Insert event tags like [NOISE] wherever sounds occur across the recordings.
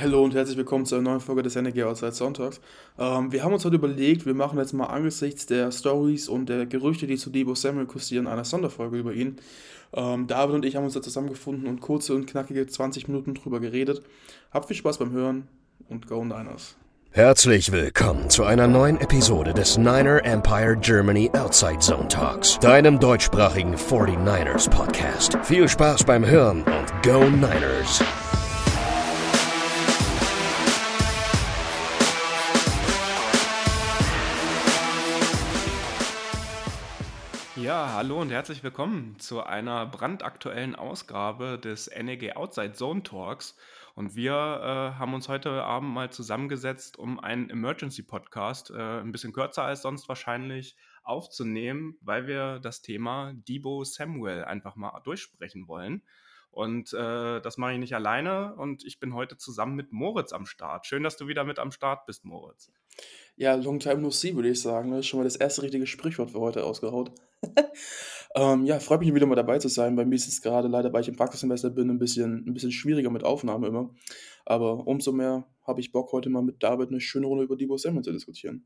Hallo und herzlich willkommen zu einer neuen Folge des NRG Outside Sonntags. Ähm, wir haben uns heute überlegt, wir machen jetzt mal angesichts der Stories und der Gerüchte, die zu Debo Samuel kursieren, eine Sonderfolge über ihn. Ähm, David und ich haben uns da zusammengefunden und kurze und knackige 20 Minuten drüber geredet. Habt viel Spaß beim Hören und Go Niners. Herzlich willkommen zu einer neuen Episode des Niner Empire Germany Outside Zone Talks, deinem deutschsprachigen 49ers Podcast. Viel Spaß beim Hören und Go Niners! Hallo und herzlich willkommen zu einer brandaktuellen Ausgabe des NEG Outside Zone Talks. Und wir äh, haben uns heute Abend mal zusammengesetzt, um einen Emergency Podcast, äh, ein bisschen kürzer als sonst wahrscheinlich, aufzunehmen, weil wir das Thema Debo Samuel einfach mal durchsprechen wollen. Und äh, das mache ich nicht alleine und ich bin heute zusammen mit Moritz am Start. Schön, dass du wieder mit am Start bist, Moritz. Ja, long time no see, würde ich sagen. Das ist schon mal das erste richtige Sprichwort für heute ausgehaut. [LAUGHS] ähm, ja, freut mich wieder mal dabei zu sein. Bei mir ist es gerade leider, weil ich im Praxissemester bin, ein bisschen, ein bisschen schwieriger mit Aufnahme immer. Aber umso mehr habe ich Bock, heute mal mit David eine schöne Runde über Debo Samuel zu diskutieren.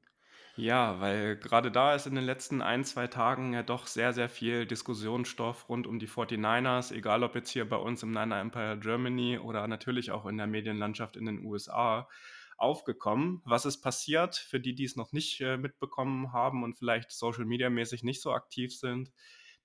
Ja, weil gerade da ist in den letzten ein, zwei Tagen ja doch sehr, sehr viel Diskussionsstoff rund um die 49ers, egal ob jetzt hier bei uns im Niner Empire Germany oder natürlich auch in der Medienlandschaft in den USA aufgekommen. Was ist passiert für die, die es noch nicht äh, mitbekommen haben und vielleicht Social Media mäßig nicht so aktiv sind?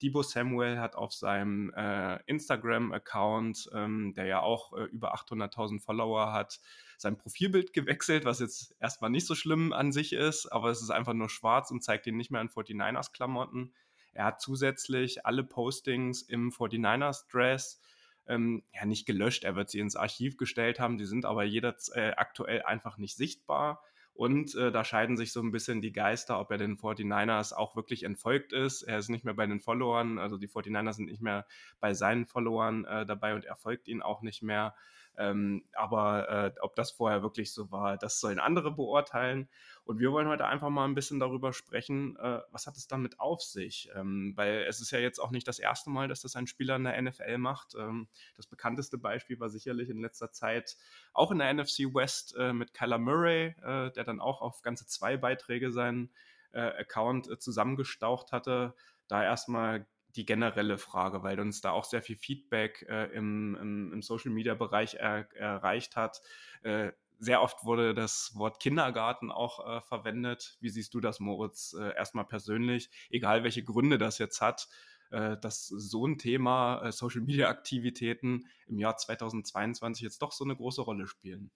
Debo Samuel hat auf seinem äh, Instagram-Account, ähm, der ja auch äh, über 800.000 Follower hat, sein Profilbild gewechselt, was jetzt erstmal nicht so schlimm an sich ist, aber es ist einfach nur schwarz und zeigt ihn nicht mehr in 49ers-Klamotten. Er hat zusätzlich alle Postings im 49ers-Dress ähm, ja nicht gelöscht, er wird sie ins Archiv gestellt haben, die sind aber jeder äh, aktuell einfach nicht sichtbar. Und äh, da scheiden sich so ein bisschen die Geister, ob er den 49ers auch wirklich entfolgt ist. Er ist nicht mehr bei den Followern, also die 49ers sind nicht mehr bei seinen Followern äh, dabei und er folgt ihnen auch nicht mehr. Ähm, aber äh, ob das vorher wirklich so war, das sollen andere beurteilen. Und wir wollen heute einfach mal ein bisschen darüber sprechen, äh, was hat es damit auf sich? Ähm, weil es ist ja jetzt auch nicht das erste Mal, dass das ein Spieler in der NFL macht. Ähm, das bekannteste Beispiel war sicherlich in letzter Zeit auch in der NFC West äh, mit Kyler Murray, äh, der dann auch auf ganze zwei Beiträge seinen äh, Account äh, zusammengestaucht hatte. Da erstmal die generelle Frage, weil uns da auch sehr viel Feedback äh, im, im, im Social-Media-Bereich er, erreicht hat. Äh, sehr oft wurde das Wort Kindergarten auch äh, verwendet. Wie siehst du das, Moritz, äh, erstmal persönlich, egal welche Gründe das jetzt hat, äh, dass so ein Thema äh, Social-Media-Aktivitäten im Jahr 2022 jetzt doch so eine große Rolle spielen?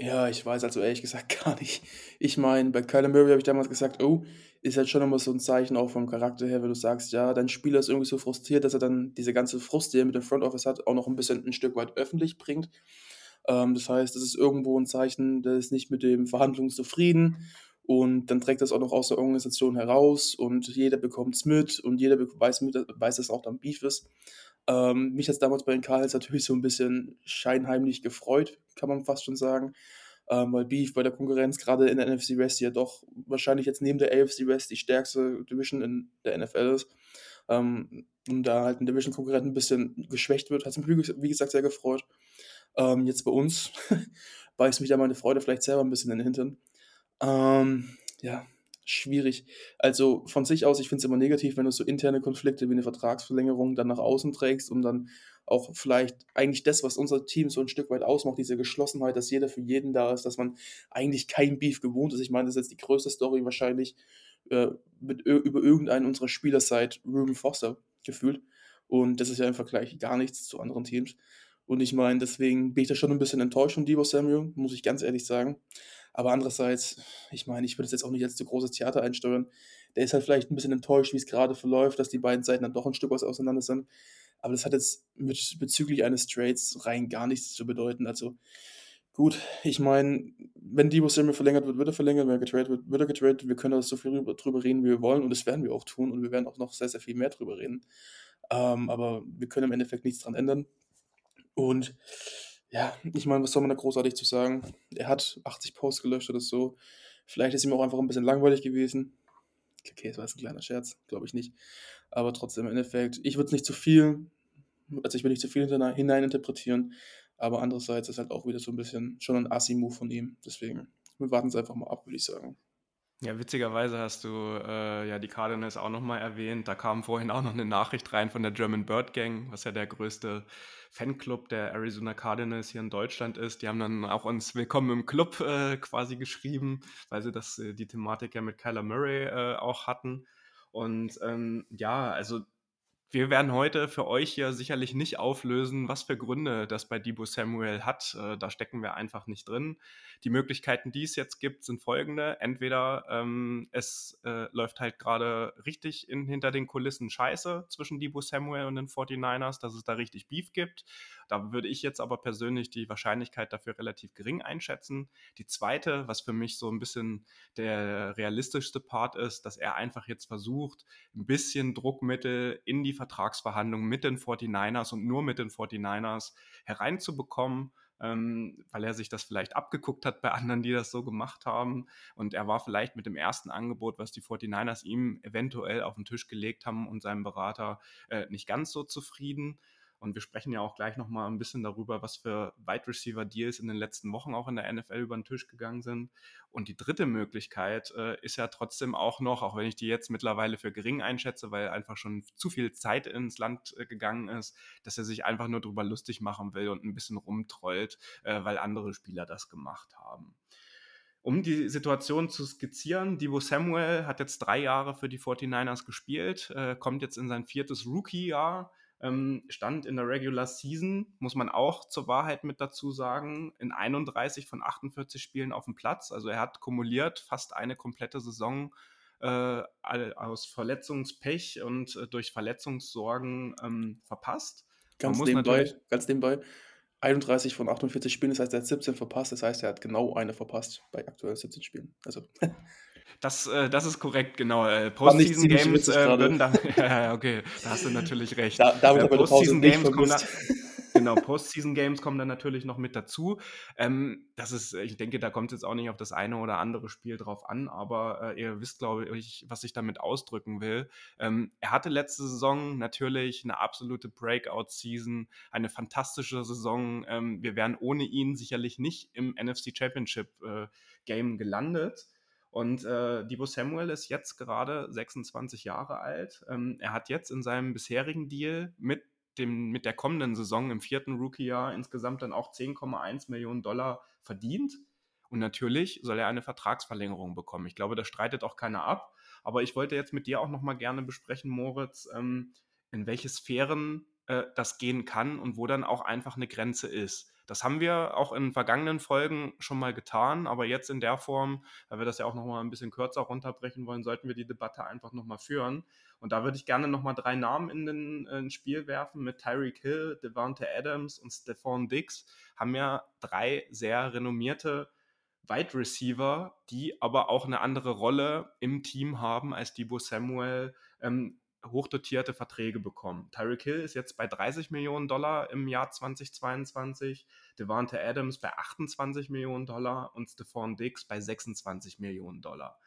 Ja, ich weiß also ehrlich gesagt [LAUGHS] gar nicht. Ich meine, bei Kyler Murray habe ich damals gesagt, oh, ist halt schon immer so ein Zeichen auch vom Charakter her, wenn du sagst, ja, dein Spieler ist irgendwie so frustriert, dass er dann diese ganze Frust, die er mit dem Front Office hat, auch noch ein bisschen ein Stück weit öffentlich bringt. Ähm, das heißt, das ist irgendwo ein Zeichen, der ist nicht mit dem Verhandlungen zufrieden und dann trägt das auch noch aus der Organisation heraus und jeder bekommt es mit und jeder weiß, mit, weiß, dass auch dann Beef ist. Ähm, mich hat es damals bei den Cardinals natürlich so ein bisschen scheinheimlich gefreut, kann man fast schon sagen ähm, weil Beef bei der Konkurrenz gerade in der NFC West ja doch wahrscheinlich jetzt neben der AFC West die stärkste Division in der NFL ist. Ähm, und da halt ein Division-Konkurrent ein bisschen geschwächt wird, hat es mich, wie gesagt, sehr gefreut. Ähm, jetzt bei uns [LAUGHS] beißt mich da meine Freude vielleicht selber ein bisschen in den Hintern. Ähm, ja, schwierig. Also von sich aus, ich finde es immer negativ, wenn du so interne Konflikte wie eine Vertragsverlängerung dann nach außen trägst und dann auch vielleicht eigentlich das, was unser Team so ein Stück weit ausmacht, diese Geschlossenheit, dass jeder für jeden da ist, dass man eigentlich kein Beef gewohnt ist. Ich meine, das ist jetzt die größte Story wahrscheinlich äh, mit, über irgendeinen unserer Spieler seit Ruben Foster gefühlt. Und das ist ja im Vergleich gar nichts zu anderen Teams. Und ich meine, deswegen bin ich da schon ein bisschen enttäuscht von Debo Samuel, muss ich ganz ehrlich sagen. Aber andererseits, ich meine, ich würde es jetzt auch nicht als zu großes Theater einsteuern. Der ist halt vielleicht ein bisschen enttäuscht, wie es gerade verläuft, dass die beiden Seiten dann doch ein Stück was auseinander sind. Aber das hat jetzt mit, bezüglich eines Trades rein gar nichts zu bedeuten. Also gut, ich meine, wenn Debo Samuel verlängert wird, wird er verlängert, wenn er getradet wird, wird er getradet. Wir können da so viel drüber, reden, wie wir wollen und das werden wir auch tun und wir werden auch noch sehr, sehr viel mehr drüber reden. Ähm, aber wir können im Endeffekt nichts dran ändern. Und ja, ich meine, was soll man da großartig zu sagen? Er hat 80 Posts gelöscht oder so. Vielleicht ist ihm auch einfach ein bisschen langweilig gewesen. Okay, das war jetzt ein kleiner Scherz, glaube ich nicht. Aber trotzdem im Endeffekt, ich würde es nicht zu viel, also ich will nicht zu viel hineininterpretieren. Aber andererseits ist halt auch wieder so ein bisschen schon ein Assi-Move von ihm. Deswegen, wir warten es einfach mal ab, würde ich sagen. Ja, witzigerweise hast du äh, ja die Cardinals auch nochmal erwähnt. Da kam vorhin auch noch eine Nachricht rein von der German Bird Gang, was ja der größte Fanclub der Arizona Cardinals hier in Deutschland ist. Die haben dann auch uns Willkommen im Club äh, quasi geschrieben, weil sie das, äh, die Thematik ja mit Kyler Murray äh, auch hatten. Und ähm, ja, also wir werden heute für euch hier sicherlich nicht auflösen, was für Gründe das bei Debo Samuel hat. Äh, da stecken wir einfach nicht drin. Die Möglichkeiten, die es jetzt gibt, sind folgende. Entweder ähm, es äh, läuft halt gerade richtig in, hinter den Kulissen Scheiße zwischen Debo Samuel und den 49ers, dass es da richtig Beef gibt. Da würde ich jetzt aber persönlich die Wahrscheinlichkeit dafür relativ gering einschätzen. Die zweite, was für mich so ein bisschen der realistischste Part ist, dass er einfach jetzt versucht, ein bisschen Druckmittel in die Vertragsverhandlungen mit den 49ers und nur mit den 49ers hereinzubekommen. Ähm, weil er sich das vielleicht abgeguckt hat bei anderen, die das so gemacht haben. Und er war vielleicht mit dem ersten Angebot, was die 49ers ihm eventuell auf den Tisch gelegt haben und seinem Berater äh, nicht ganz so zufrieden. Und wir sprechen ja auch gleich nochmal ein bisschen darüber, was für Wide Receiver Deals in den letzten Wochen auch in der NFL über den Tisch gegangen sind. Und die dritte Möglichkeit äh, ist ja trotzdem auch noch, auch wenn ich die jetzt mittlerweile für gering einschätze, weil einfach schon zu viel Zeit ins Land äh, gegangen ist, dass er sich einfach nur darüber lustig machen will und ein bisschen rumtrollt, äh, weil andere Spieler das gemacht haben. Um die Situation zu skizzieren, Divo Samuel hat jetzt drei Jahre für die 49ers gespielt, äh, kommt jetzt in sein viertes Rookie-Jahr ähm, stand in der Regular Season, muss man auch zur Wahrheit mit dazu sagen, in 31 von 48 Spielen auf dem Platz. Also er hat kumuliert fast eine komplette Saison äh, aus Verletzungspech und äh, durch Verletzungssorgen ähm, verpasst. Ganz nebenbei, ganz nebenbei, 31 von 48 Spielen, das heißt, er hat 17 verpasst, das heißt, er hat genau eine verpasst bei aktuell 17 Spielen. Also [LAUGHS] Das, äh, das ist korrekt, genau. Äh, Postseason Games äh, würden da. [LAUGHS] ja, okay, da hast du natürlich recht. Da, da äh, [LAUGHS] [LAUGHS] Postseason Games kommen da, Genau, Postseason Games kommen dann natürlich noch mit dazu. Ähm, das ist, ich denke, da kommt es jetzt auch nicht auf das eine oder andere Spiel drauf an, aber äh, ihr wisst, glaube ich, was ich damit ausdrücken will. Ähm, er hatte letzte Saison natürlich eine absolute Breakout-Season, eine fantastische Saison. Ähm, wir wären ohne ihn sicherlich nicht im NFC Championship äh, Game gelandet. Und äh, Debo Samuel ist jetzt gerade 26 Jahre alt. Ähm, er hat jetzt in seinem bisherigen Deal mit, dem, mit der kommenden Saison im vierten Rookie-Jahr insgesamt dann auch 10,1 Millionen Dollar verdient. Und natürlich soll er eine Vertragsverlängerung bekommen. Ich glaube, das streitet auch keiner ab. Aber ich wollte jetzt mit dir auch nochmal gerne besprechen, Moritz, ähm, in welche Sphären äh, das gehen kann und wo dann auch einfach eine Grenze ist. Das haben wir auch in vergangenen Folgen schon mal getan, aber jetzt in der Form, weil wir das ja auch noch mal ein bisschen kürzer runterbrechen wollen, sollten wir die Debatte einfach noch mal führen. Und da würde ich gerne noch mal drei Namen in den ins Spiel werfen mit Tyreek Hill, Devante Adams und Stephon Diggs. Haben ja drei sehr renommierte Wide Receiver, die aber auch eine andere Rolle im Team haben als Debo Samuel. Ähm, hochdotierte Verträge bekommen. Tyreek Hill ist jetzt bei 30 Millionen Dollar im Jahr 2022, Devante Adams bei 28 Millionen Dollar und Stephon Diggs bei 26 Millionen Dollar.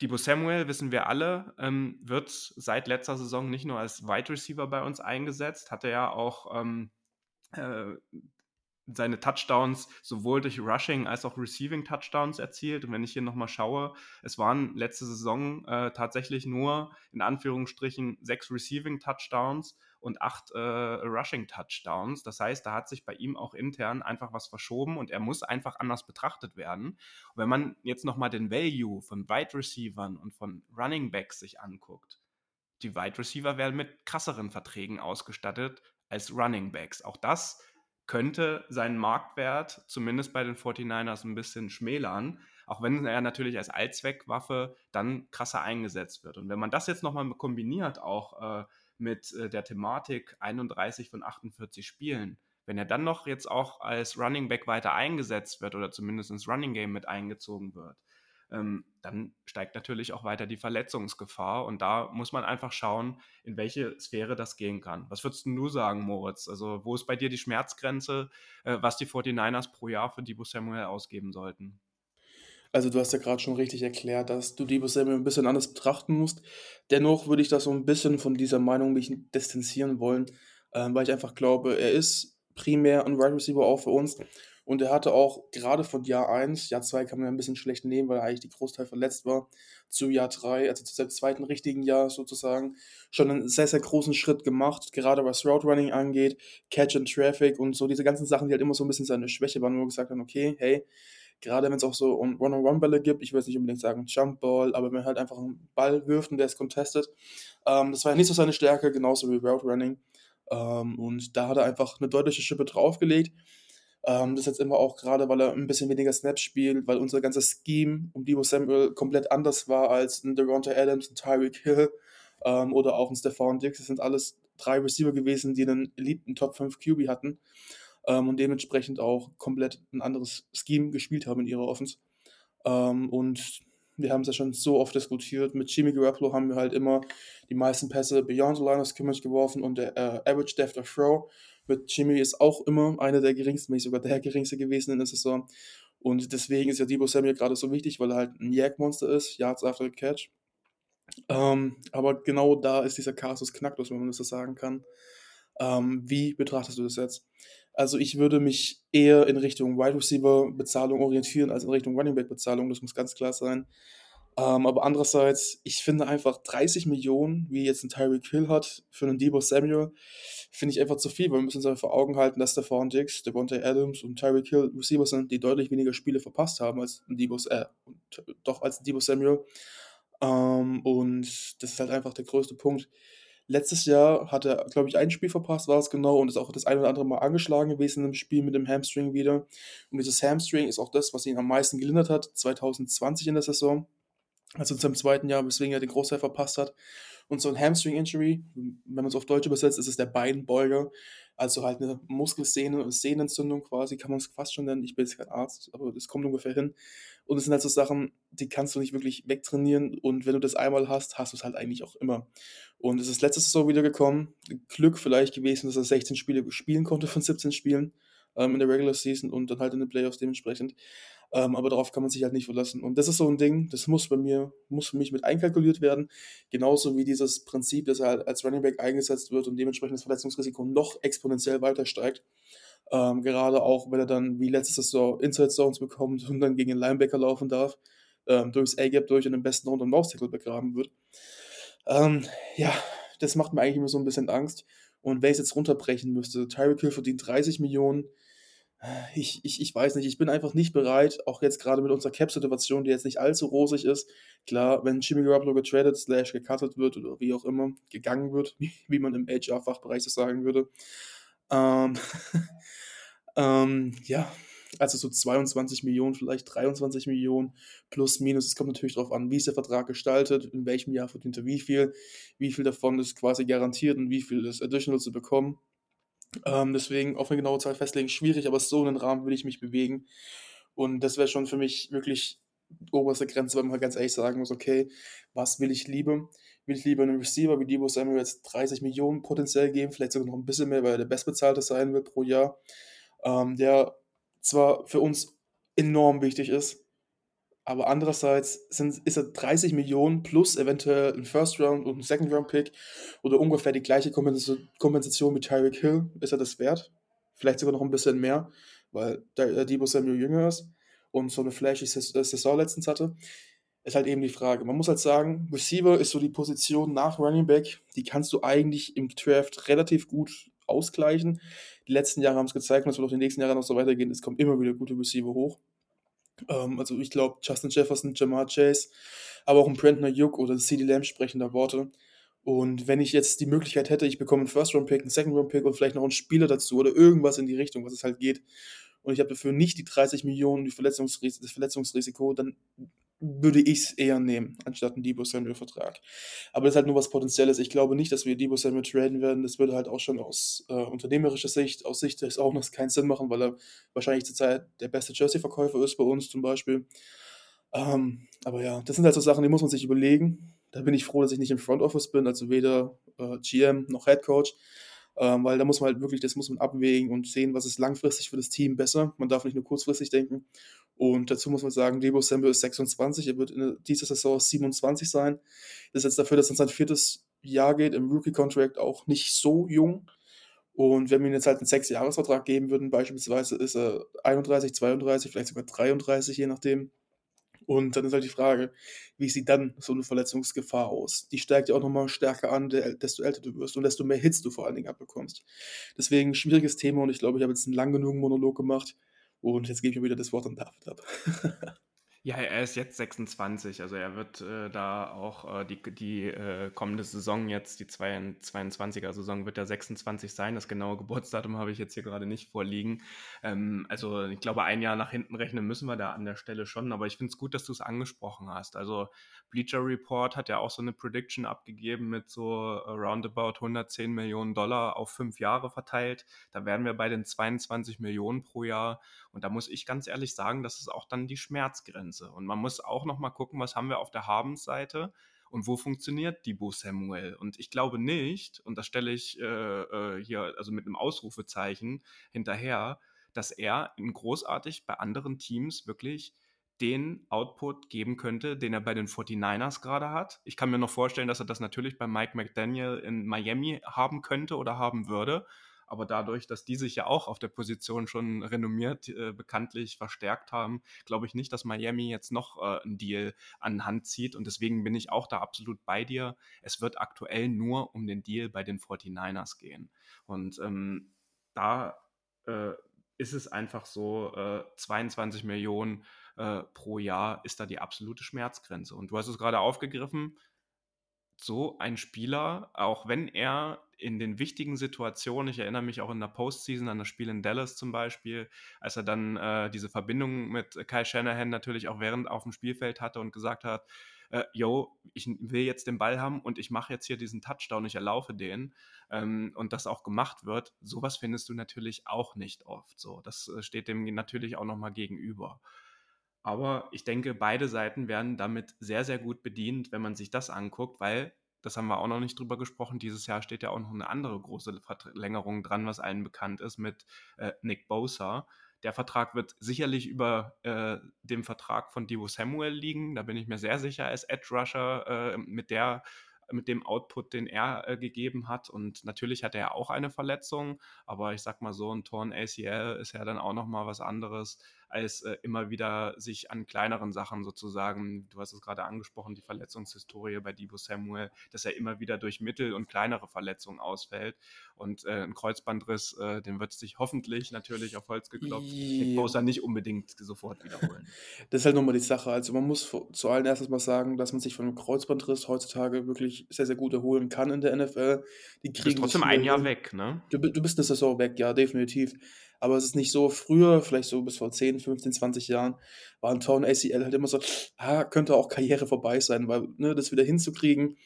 Debo Samuel, wissen wir alle, ähm, wird seit letzter Saison nicht nur als Wide Receiver bei uns eingesetzt, hatte ja auch ähm, äh, seine Touchdowns sowohl durch Rushing als auch Receiving Touchdowns erzielt. Und wenn ich hier nochmal schaue, es waren letzte Saison äh, tatsächlich nur in Anführungsstrichen sechs Receiving Touchdowns und acht äh, Rushing Touchdowns. Das heißt, da hat sich bei ihm auch intern einfach was verschoben und er muss einfach anders betrachtet werden. Und wenn man jetzt nochmal den Value von Wide Receivern und von Running Backs sich anguckt, die Wide Receiver werden mit krasseren Verträgen ausgestattet als Running Backs. Auch das könnte seinen Marktwert zumindest bei den 49ers ein bisschen schmälern, auch wenn er natürlich als Allzweckwaffe dann krasser eingesetzt wird. Und wenn man das jetzt nochmal kombiniert, auch äh, mit äh, der Thematik 31 von 48 Spielen, wenn er dann noch jetzt auch als Running Back weiter eingesetzt wird oder zumindest ins Running Game mit eingezogen wird, dann steigt natürlich auch weiter die Verletzungsgefahr. Und da muss man einfach schauen, in welche Sphäre das gehen kann. Was würdest du sagen, Moritz? Also, wo ist bei dir die Schmerzgrenze, äh, was die 49ers pro Jahr für Debo Samuel ausgeben sollten? Also, du hast ja gerade schon richtig erklärt, dass du Debo Samuel ein bisschen anders betrachten musst. Dennoch würde ich da so ein bisschen von dieser Meinung mich distanzieren wollen, äh, weil ich einfach glaube, er ist primär ein Wide Receiver auch für uns. Und er hatte auch gerade von Jahr 1, Jahr 2 kann man ja ein bisschen schlecht nehmen, weil er eigentlich die Großteil verletzt war, zu Jahr 3, also zu seinem zweiten richtigen Jahr sozusagen, schon einen sehr, sehr großen Schritt gemacht, gerade was Route Running angeht, Catch and Traffic und so diese ganzen Sachen, die halt immer so ein bisschen seine Schwäche waren, wo wir gesagt haben, okay, hey, gerade wenn es auch so One-on-One-Bälle gibt, ich will jetzt nicht unbedingt sagen Jump Ball, aber wenn man halt einfach einen Ball wirft und der ist contested, ähm, das war ja nicht so seine Stärke, genauso wie Route Running. Ähm, und da hat er einfach eine deutliche Schippe draufgelegt. Ähm, das jetzt immer auch gerade, weil er ein bisschen weniger Snaps spielt, weil unser ganzes Scheme um Debo Samuel komplett anders war als ein Devonta Adams, ein Tyreek Hill ähm, oder auch ein Stefan Dix. Das sind alles drei Receiver gewesen, die einen eliten Top 5 QB hatten ähm, und dementsprechend auch komplett ein anderes Scheme gespielt haben in ihrer Offense. Ähm, und wir haben es ja schon so oft diskutiert. Mit Jimmy Garoppolo haben wir halt immer die meisten Pässe beyond the line of scrimmage geworfen und der äh, Average Depth of Throw mit Jimmy ist auch immer einer der geringsten, wenn nicht sogar der geringste gewesen in der Saison. Und deswegen ist ja Debo Samuel gerade so wichtig, weil er halt ein Yak-Monster ist, Yards after the Catch. Ähm, aber genau da ist dieser Casus Knacktus, wenn man das so sagen kann. Ähm, wie betrachtest du das jetzt? Also ich würde mich eher in Richtung Wide Receiver Bezahlung orientieren als in Richtung Running Back Bezahlung, das muss ganz klar sein. Ähm, aber andererseits, ich finde einfach 30 Millionen, wie jetzt ein Tyreek Hill hat, für einen Debo Samuel, finde ich einfach zu viel, weil wir müssen uns einfach vor Augen halten, dass der Stefan Diggs, Devontae Adams und Tyreek Hill Receiver sind, die deutlich weniger Spiele verpasst haben als ein Debo, äh, doch als ein Debo Samuel. Ähm, und das ist halt einfach der größte Punkt. Letztes Jahr hat er, glaube ich, ein Spiel verpasst, war es genau, und ist auch das ein oder andere Mal angeschlagen gewesen im Spiel mit dem Hamstring wieder. Und dieses Hamstring ist auch das, was ihn am meisten gelindert hat, 2020 in der Saison also in seinem zweiten Jahr, weswegen er den Großteil verpasst hat. Und so ein Hamstring-Injury, wenn man es auf Deutsch übersetzt, ist es der Beinbeuger. Also halt eine Muskelsehne, Sehnenentzündung quasi, kann man es fast schon nennen. Ich bin jetzt kein Arzt, aber das kommt ungefähr hin. Und es sind halt so Sachen, die kannst du nicht wirklich wegtrainieren. Und wenn du das einmal hast, hast du es halt eigentlich auch immer. Und es ist letztes Saison wieder gekommen. Glück vielleicht gewesen, dass er 16 Spiele spielen konnte von 17 Spielen ähm, in der Regular Season und dann halt in den Playoffs dementsprechend. Ähm, aber darauf kann man sich halt nicht verlassen. Und das ist so ein Ding, das muss bei mir, muss für mich mit einkalkuliert werden. Genauso wie dieses Prinzip, dass er halt als Running Back eingesetzt wird und dementsprechend das Verletzungsrisiko noch exponentiell weiter steigt. Ähm, gerade auch, wenn er dann wie letztes Saison Inside Zones bekommt und dann gegen den Linebacker laufen darf, ähm, durchs A-Gap durch und im besten Runde und Mouse Tackle begraben wird. Ähm, ja, das macht mir eigentlich immer so ein bisschen Angst. Und wenn ich es jetzt runterbrechen müsste, Tyreek Hill verdient 30 Millionen, ich, ich, ich weiß nicht, ich bin einfach nicht bereit, auch jetzt gerade mit unserer Cap-Situation, die jetzt nicht allzu rosig ist. Klar, wenn Jimmy Garoppolo getradet, slash gecuttet wird oder wie auch immer, gegangen wird, [LAUGHS] wie, man im HR-Fachbereich so sagen würde. Ähm, [LAUGHS] ähm, ja, also so 22 Millionen, vielleicht 23 Millionen plus minus. Es kommt natürlich darauf an, wie ist der Vertrag gestaltet, in welchem Jahr verdient er wie viel, wie viel davon ist quasi garantiert und wie viel ist additional zu bekommen. Ähm, deswegen auf eine genaue Zahl festlegen schwierig, aber so in den Rahmen will ich mich bewegen. Und das wäre schon für mich wirklich oberste Grenze, wenn man halt ganz ehrlich sagen muss, okay, was will ich lieber? Will ich lieber einen Receiver wie Debo Samuel jetzt 30 Millionen potenziell geben, vielleicht sogar noch ein bisschen mehr, weil er der Bestbezahlte sein will pro Jahr, ähm, der zwar für uns enorm wichtig ist, aber andererseits sind, ist er 30 Millionen plus eventuell ein First Round und ein Second Round Pick oder ungefähr die gleiche Kompensation mit Tyreek Hill. Ist er das wert? Vielleicht sogar noch ein bisschen mehr, weil äh, Debo Samuel jünger ist und so eine flashy äh, Saison letztens hatte. Ist halt eben die Frage. Man muss halt sagen, Receiver ist so die Position nach Running Back, die kannst du eigentlich im Draft relativ gut ausgleichen. Die letzten Jahre haben es gezeigt und es wird auch die nächsten Jahre noch so weitergehen. Es kommen immer wieder gute Receiver hoch. Ähm, also ich glaube, Justin Jefferson, Jamar Chase, aber auch ein Brandon Ayuk oder CD Lamb sprechen da Worte. Und wenn ich jetzt die Möglichkeit hätte, ich bekomme einen First-Round-Pick, einen Second-Round-Pick und vielleicht noch einen Spieler dazu oder irgendwas in die Richtung, was es halt geht, und ich habe dafür nicht die 30 Millionen, die Verletzungsris das Verletzungsrisiko, dann würde ich es eher nehmen, anstatt einen Debo Samuel-Vertrag. Aber das ist halt nur was Potenzielles. Ich glaube nicht, dass wir Debo Samuel traden werden. Das würde halt auch schon aus äh, unternehmerischer Sicht, aus Sicht des noch keinen Sinn machen, weil er wahrscheinlich zurzeit der beste Jersey-Verkäufer ist bei uns zum Beispiel. Ähm, aber ja, das sind halt so Sachen, die muss man sich überlegen. Da bin ich froh, dass ich nicht im Front Office bin, also weder äh, GM noch Head Coach ähm, weil da muss man halt wirklich, das muss man abwägen und sehen, was ist langfristig für das Team besser. Man darf nicht nur kurzfristig denken. Und dazu muss man sagen, Debo Samuel ist 26, er wird in dieser Saison 27 sein. Das ist jetzt dafür, dass er sein viertes Jahr geht, im Rookie-Contract auch nicht so jung. Und wenn wir ihm jetzt halt einen Sechs-Jahres-Vertrag geben würden, beispielsweise ist er 31, 32, vielleicht sogar 33, je nachdem. Und dann ist halt die Frage, wie sieht dann so eine Verletzungsgefahr aus? Die steigt ja auch nochmal stärker an, desto älter du wirst und desto mehr Hits du vor allen Dingen abbekommst. Deswegen schwieriges Thema und ich glaube, ich habe jetzt einen lang genug Monolog gemacht und jetzt gebe ich mir wieder das Wort an David ab. [LAUGHS] Ja, er ist jetzt 26, also er wird äh, da auch äh, die, die äh, kommende Saison jetzt, die 22er Saison wird er 26 sein. Das genaue Geburtsdatum habe ich jetzt hier gerade nicht vorliegen. Ähm, also ich glaube, ein Jahr nach hinten rechnen müssen wir da an der Stelle schon, aber ich finde es gut, dass du es angesprochen hast. Also Bleacher Report hat ja auch so eine Prediction abgegeben mit so roundabout 110 Millionen Dollar auf fünf Jahre verteilt. Da wären wir bei den 22 Millionen pro Jahr und da muss ich ganz ehrlich sagen, das ist auch dann die Schmerzgrenze. Grenze. Und man muss auch noch mal gucken, was haben wir auf der Habensseite und wo funktioniert Debo Samuel. Und ich glaube nicht, und das stelle ich äh, äh, hier also mit einem Ausrufezeichen hinterher, dass er großartig bei anderen Teams wirklich den Output geben könnte, den er bei den 49ers gerade hat. Ich kann mir noch vorstellen, dass er das natürlich bei Mike McDaniel in Miami haben könnte oder haben würde. Aber dadurch, dass die sich ja auch auf der Position schon renommiert äh, bekanntlich verstärkt haben, glaube ich nicht, dass Miami jetzt noch äh, einen Deal an Hand zieht. Und deswegen bin ich auch da absolut bei dir. Es wird aktuell nur um den Deal bei den 49ers gehen. Und ähm, da äh, ist es einfach so, 22 äh, Millionen äh, pro Jahr ist da die absolute Schmerzgrenze. Und du hast es gerade aufgegriffen, so ein Spieler, auch wenn er in den wichtigen Situationen, ich erinnere mich auch in der Postseason an das Spiel in Dallas zum Beispiel, als er dann äh, diese Verbindung mit Kai Shanahan natürlich auch während auf dem Spielfeld hatte und gesagt hat, äh, yo, ich will jetzt den Ball haben und ich mache jetzt hier diesen Touchdown, ich erlaufe den ähm, und das auch gemacht wird, sowas findest du natürlich auch nicht oft so. Das äh, steht dem natürlich auch nochmal gegenüber. Aber ich denke, beide Seiten werden damit sehr, sehr gut bedient, wenn man sich das anguckt, weil, das haben wir auch noch nicht drüber gesprochen, dieses Jahr steht ja auch noch eine andere große Verlängerung dran, was allen bekannt ist, mit äh, Nick Bosa. Der Vertrag wird sicherlich über äh, dem Vertrag von Divo Samuel liegen. Da bin ich mir sehr sicher als Edge Rusher äh, mit der mit dem Output, den er äh, gegeben hat. Und natürlich hat er auch eine Verletzung, aber ich sag mal so, ein Torn ACL ist ja dann auch nochmal was anderes als äh, immer wieder sich an kleineren Sachen sozusagen, du hast es gerade angesprochen, die Verletzungshistorie bei Debo Samuel, dass er immer wieder durch Mittel- und kleinere Verletzungen ausfällt. Und äh, ein Kreuzbandriss, äh, den wird sich hoffentlich natürlich auf Holz geklopft, Bosa nicht unbedingt sofort wiederholen. [LAUGHS] Das ist halt nochmal die Sache. Also man muss zu allen erstes mal sagen, dass man sich von einem Kreuzbandriss heutzutage wirklich sehr, sehr gut erholen kann in der NFL. Die kriegen du bist trotzdem ein Jahr weg, ne? Du, du bist eine Saison weg, ja, definitiv aber es ist nicht so früher, vielleicht so bis vor 10, 15, 20 Jahren, war ein Torn ACL halt immer so, ah, könnte auch Karriere vorbei sein, weil ne, das wieder hinzukriegen,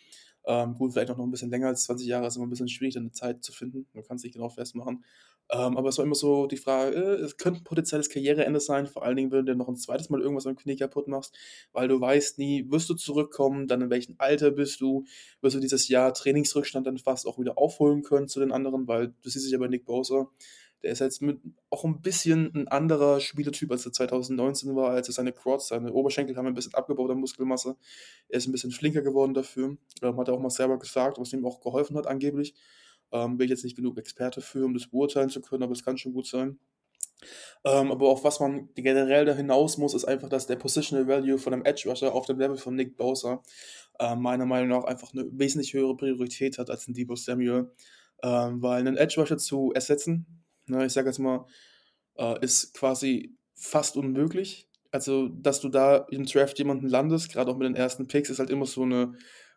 ähm, gut, vielleicht auch noch ein bisschen länger als 20 Jahre ist immer ein bisschen schwierig, dann eine Zeit zu finden. Man kann es nicht genau festmachen. Ähm, aber es war immer so die Frage, äh, es könnte ein potenzielles Karriereende sein, vor allen Dingen, wenn du noch ein zweites Mal irgendwas am Knie kaputt machst, weil du weißt nie, wirst du zurückkommen, dann in welchem Alter bist du, wirst du dieses Jahr Trainingsrückstand dann fast auch wieder aufholen können zu den anderen, weil du siehst es ja bei Nick Bowser, der ist jetzt mit auch ein bisschen ein anderer Spielertyp, als er 2019 war, als er seine Quads, seine Oberschenkel haben ein bisschen abgebaut an Muskelmasse. Er ist ein bisschen flinker geworden dafür. Ähm, hat er auch mal selber gesagt, was ihm auch geholfen hat, angeblich. Ähm, bin ich jetzt nicht genug Experte für, um das beurteilen zu können, aber es kann schon gut sein. Ähm, aber auf was man generell da hinaus muss, ist einfach, dass der Positional Value von einem Edge Rusher auf dem Level von Nick Bowser äh, meiner Meinung nach einfach eine wesentlich höhere Priorität hat als ein Debo Samuel. Ähm, weil einen Edge Rusher zu ersetzen, Ne, ich sage jetzt mal, äh, ist quasi fast unmöglich. Also, dass du da im Draft jemanden landest, gerade auch mit den ersten Picks, ist halt immer so eine,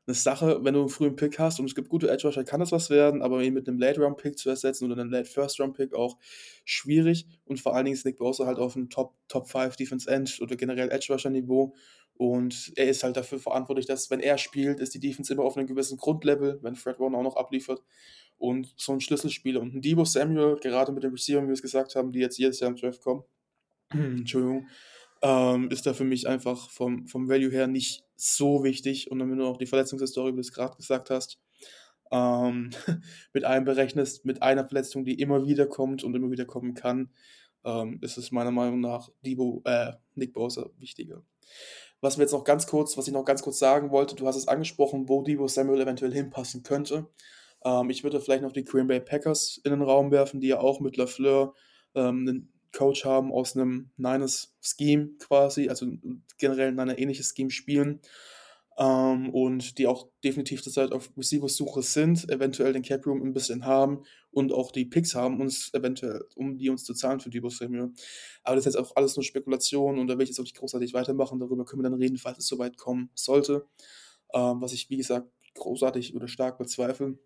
eine Sache. Wenn du einen frühen Pick hast und es gibt gute Edge Rusher, kann das was werden, aber ihn mit einem Late-Round-Pick zu ersetzen oder einem Late-First-Round-Pick auch schwierig. Und vor allen Dingen ist Nick Bosa halt auf einem Top, Top 5 Defense End oder generell Edge Rusher-Niveau. Und er ist halt dafür verantwortlich, dass, wenn er spielt, ist die Defense immer auf einem gewissen Grundlevel, wenn Fred Warner auch noch abliefert. Und so ein Schlüsselspieler. Und ein Debo Samuel, gerade mit den Receiver, wie wir es gesagt haben, die jetzt jedes Jahr im Draft kommen, [CLEARS THROAT] Entschuldigung, ähm, ist da für mich einfach vom, vom Value her nicht so wichtig. Und dann, wenn du auch die Verletzungshistorie, wie du es gerade gesagt hast, ähm, [LAUGHS] mit einem berechnest, mit einer Verletzung, die immer wieder kommt und immer wieder kommen kann, ähm, ist es meiner Meinung nach Debo, äh, Nick Bosa wichtiger. Was wir jetzt noch ganz kurz, was ich noch ganz kurz sagen wollte, du hast es angesprochen, wo Debo Samuel eventuell hinpassen könnte. Ähm, ich würde vielleicht noch die Green Bay Packers in den Raum werfen, die ja auch mit LaFleur ähm, einen Coach haben aus einem Niners-Scheme quasi, also generell in einer ähnliches Scheme spielen. Ähm, und die auch definitiv zurzeit auf Receiver-Suche sind, eventuell den Cap Room ein bisschen haben und auch die Picks haben, uns eventuell, um die uns zu zahlen für Debo Samuel. Aber das ist jetzt auch alles nur Spekulation und da will ich jetzt auch nicht großartig weitermachen. Darüber können wir dann reden, falls es soweit kommen sollte. Ähm, was ich, wie gesagt, großartig oder stark bezweifle.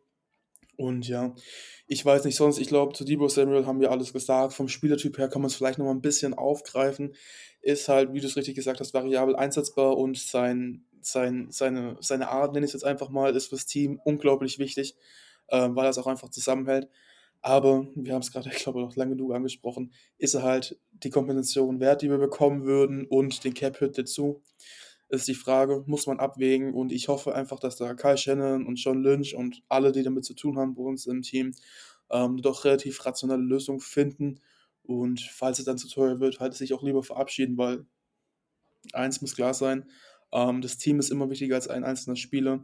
Und ja, ich weiß nicht sonst, ich glaube, zu Debo Samuel haben wir alles gesagt. Vom Spielertyp her kann man es vielleicht noch mal ein bisschen aufgreifen. Ist halt, wie du es richtig gesagt hast, variabel einsetzbar und sein sein, seine, seine Art, nenne ich es jetzt einfach mal, ist fürs Team unglaublich wichtig, äh, weil er es auch einfach zusammenhält. Aber wir haben es gerade, [LAUGHS] ich glaube, noch lange genug angesprochen, ist er halt die Kompensation wert, die wir bekommen würden und den Cap-Hit dazu. Ist die Frage, muss man abwägen und ich hoffe einfach, dass da Kyle Shannon und John Lynch und alle, die damit zu tun haben bei uns im Team, ähm, doch relativ rationale Lösungen finden und falls es dann zu teuer wird, halt sich auch lieber verabschieden, weil eins muss klar sein, ähm, das Team ist immer wichtiger als ein einzelner Spieler.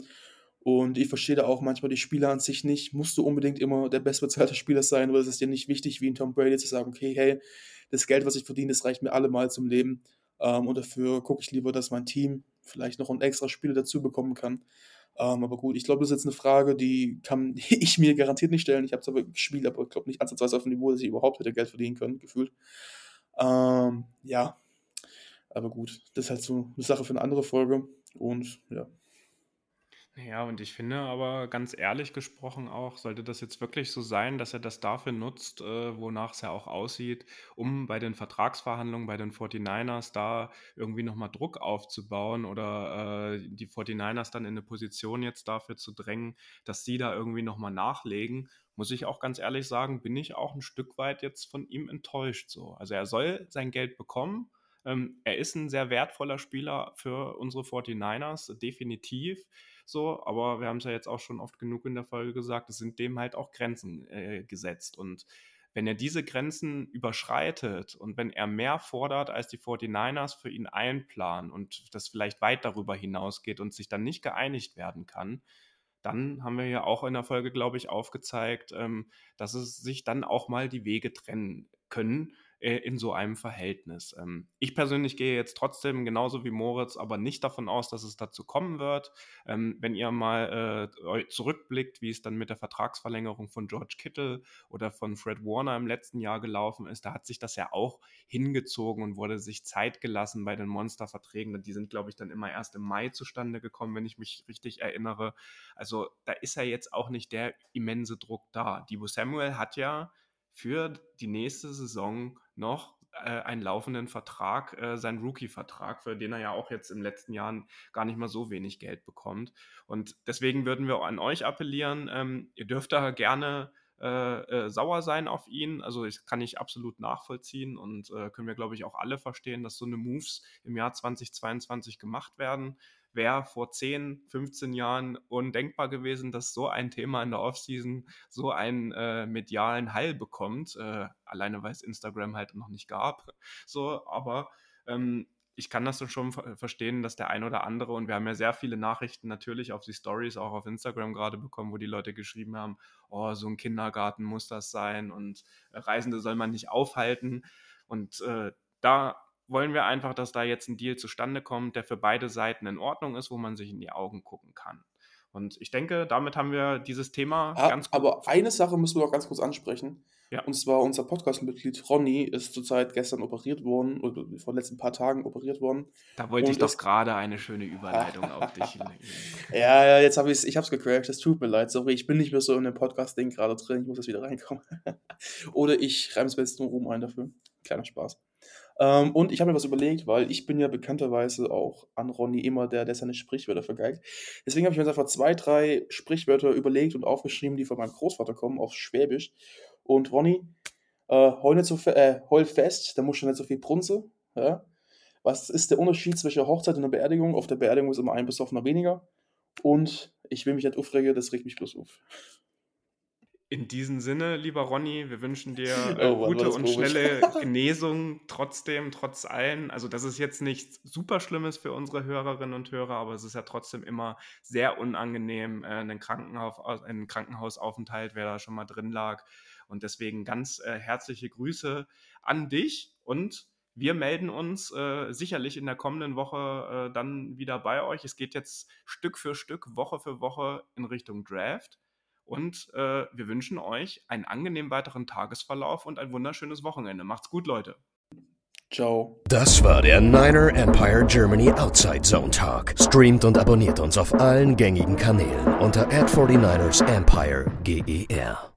Und ich verstehe da auch manchmal die Spieler an sich nicht. Musst du unbedingt immer der bestbezahlte Spieler sein, oder ist es dir nicht wichtig, wie ein Tom Brady zu sagen, okay, hey, das Geld, was ich verdiene, das reicht mir allemal zum Leben. Ähm, und dafür gucke ich lieber, dass mein Team vielleicht noch einen extra Spieler dazu bekommen kann. Ähm, aber gut, ich glaube, das ist jetzt eine Frage, die kann [LAUGHS] ich mir garantiert nicht stellen. Ich habe zwar gespielt, aber ich glaube nicht ansatzweise auf dem Niveau, dass ich überhaupt hätte Geld verdienen können, gefühlt. Ähm, ja, aber gut, das ist halt so eine Sache für eine andere Folge. Und ja. Ja, und ich finde aber ganz ehrlich gesprochen auch, sollte das jetzt wirklich so sein, dass er das dafür nutzt, äh, wonach es ja auch aussieht, um bei den Vertragsverhandlungen bei den 49ers da irgendwie nochmal Druck aufzubauen oder äh, die 49ers dann in eine Position jetzt dafür zu drängen, dass sie da irgendwie nochmal nachlegen, muss ich auch ganz ehrlich sagen, bin ich auch ein Stück weit jetzt von ihm enttäuscht so. Also er soll sein Geld bekommen ähm, er ist ein sehr wertvoller Spieler für unsere 49ers, definitiv so, aber wir haben es ja jetzt auch schon oft genug in der Folge gesagt, es sind dem halt auch Grenzen äh, gesetzt. Und wenn er diese Grenzen überschreitet und wenn er mehr fordert, als die 49ers für ihn einplanen und das vielleicht weit darüber hinausgeht und sich dann nicht geeinigt werden kann, dann haben wir ja auch in der Folge, glaube ich, aufgezeigt, ähm, dass es sich dann auch mal die Wege trennen können in so einem Verhältnis. Ähm, ich persönlich gehe jetzt trotzdem genauso wie Moritz aber nicht davon aus, dass es dazu kommen wird. Ähm, wenn ihr mal äh, zurückblickt, wie es dann mit der Vertragsverlängerung von George Kittle oder von Fred Warner im letzten Jahr gelaufen ist, da hat sich das ja auch hingezogen und wurde sich Zeit gelassen bei den Monsterverträgen. Die sind, glaube ich, dann immer erst im Mai zustande gekommen, wenn ich mich richtig erinnere. Also da ist ja jetzt auch nicht der immense Druck da. Divo Samuel hat ja für die nächste Saison noch äh, einen laufenden Vertrag, äh, seinen Rookie-Vertrag, für den er ja auch jetzt im letzten Jahren gar nicht mal so wenig Geld bekommt. Und deswegen würden wir an euch appellieren, ähm, ihr dürft da gerne äh, äh, sauer sein auf ihn. Also das kann ich absolut nachvollziehen und äh, können wir, glaube ich, auch alle verstehen, dass so eine Moves im Jahr 2022 gemacht werden wäre vor 10, 15 Jahren undenkbar gewesen, dass so ein Thema in der Offseason so einen äh, medialen Heil bekommt. Äh, alleine weil es Instagram halt noch nicht gab. So, aber ähm, ich kann das schon verstehen, dass der ein oder andere, und wir haben ja sehr viele Nachrichten natürlich auf die Stories, auch auf Instagram gerade bekommen, wo die Leute geschrieben haben, oh, so ein Kindergarten muss das sein und Reisende soll man nicht aufhalten. Und äh, da wollen wir einfach, dass da jetzt ein Deal zustande kommt, der für beide Seiten in Ordnung ist, wo man sich in die Augen gucken kann. Und ich denke, damit haben wir dieses Thema ah, ganz gut. Aber eine Sache müssen wir noch ganz kurz ansprechen. Ja. Und zwar unser Podcast-Mitglied Ronny ist zurzeit gestern operiert worden oder vor den letzten paar Tagen operiert worden. Da wollte ich doch gerade eine schöne Überleitung auf dich [LAUGHS] legen. Ja, ja, jetzt habe ich es ich hab's gecrashed, es tut mir leid, sorry, ich bin nicht mehr so in dem Podcast-Ding gerade drin, ich muss jetzt wieder reinkommen. [LAUGHS] oder ich reime es mir jetzt nur rum ein dafür. Kleiner Spaß. Ähm, und ich habe mir was überlegt, weil ich bin ja bekannterweise auch an Ronny immer der, der seine Sprichwörter vergeigt. Deswegen habe ich mir einfach zwei, drei Sprichwörter überlegt und aufgeschrieben, die von meinem Großvater kommen, auf Schwäbisch. Und Ronny, äh, heul, so äh, heul fest, da musst du nicht so viel brunze. Ja? Was ist der Unterschied zwischen Hochzeit und der Beerdigung? Auf der Beerdigung ist immer ein Besoffener weniger. Und ich will mich nicht aufregen, das regt mich bloß auf. In diesem Sinne, lieber Ronny, wir wünschen dir äh, oh, gute und komisch. schnelle [LAUGHS] Genesung trotzdem, trotz allem. Also das ist jetzt nichts super Schlimmes für unsere Hörerinnen und Hörer, aber es ist ja trotzdem immer sehr unangenehm, äh, einen, Krankenhaus, einen Krankenhausaufenthalt, wer da schon mal drin lag. Und deswegen ganz äh, herzliche Grüße an dich und wir melden uns äh, sicherlich in der kommenden Woche äh, dann wieder bei euch. Es geht jetzt Stück für Stück, Woche für Woche in Richtung Draft. Und äh, wir wünschen euch einen angenehmen weiteren Tagesverlauf und ein wunderschönes Wochenende. Macht's gut, Leute. Ciao. Das war der Niner Empire Germany Outside Zone Talk. Streamt und abonniert uns auf allen gängigen Kanälen unter Ad49ers Empire GER.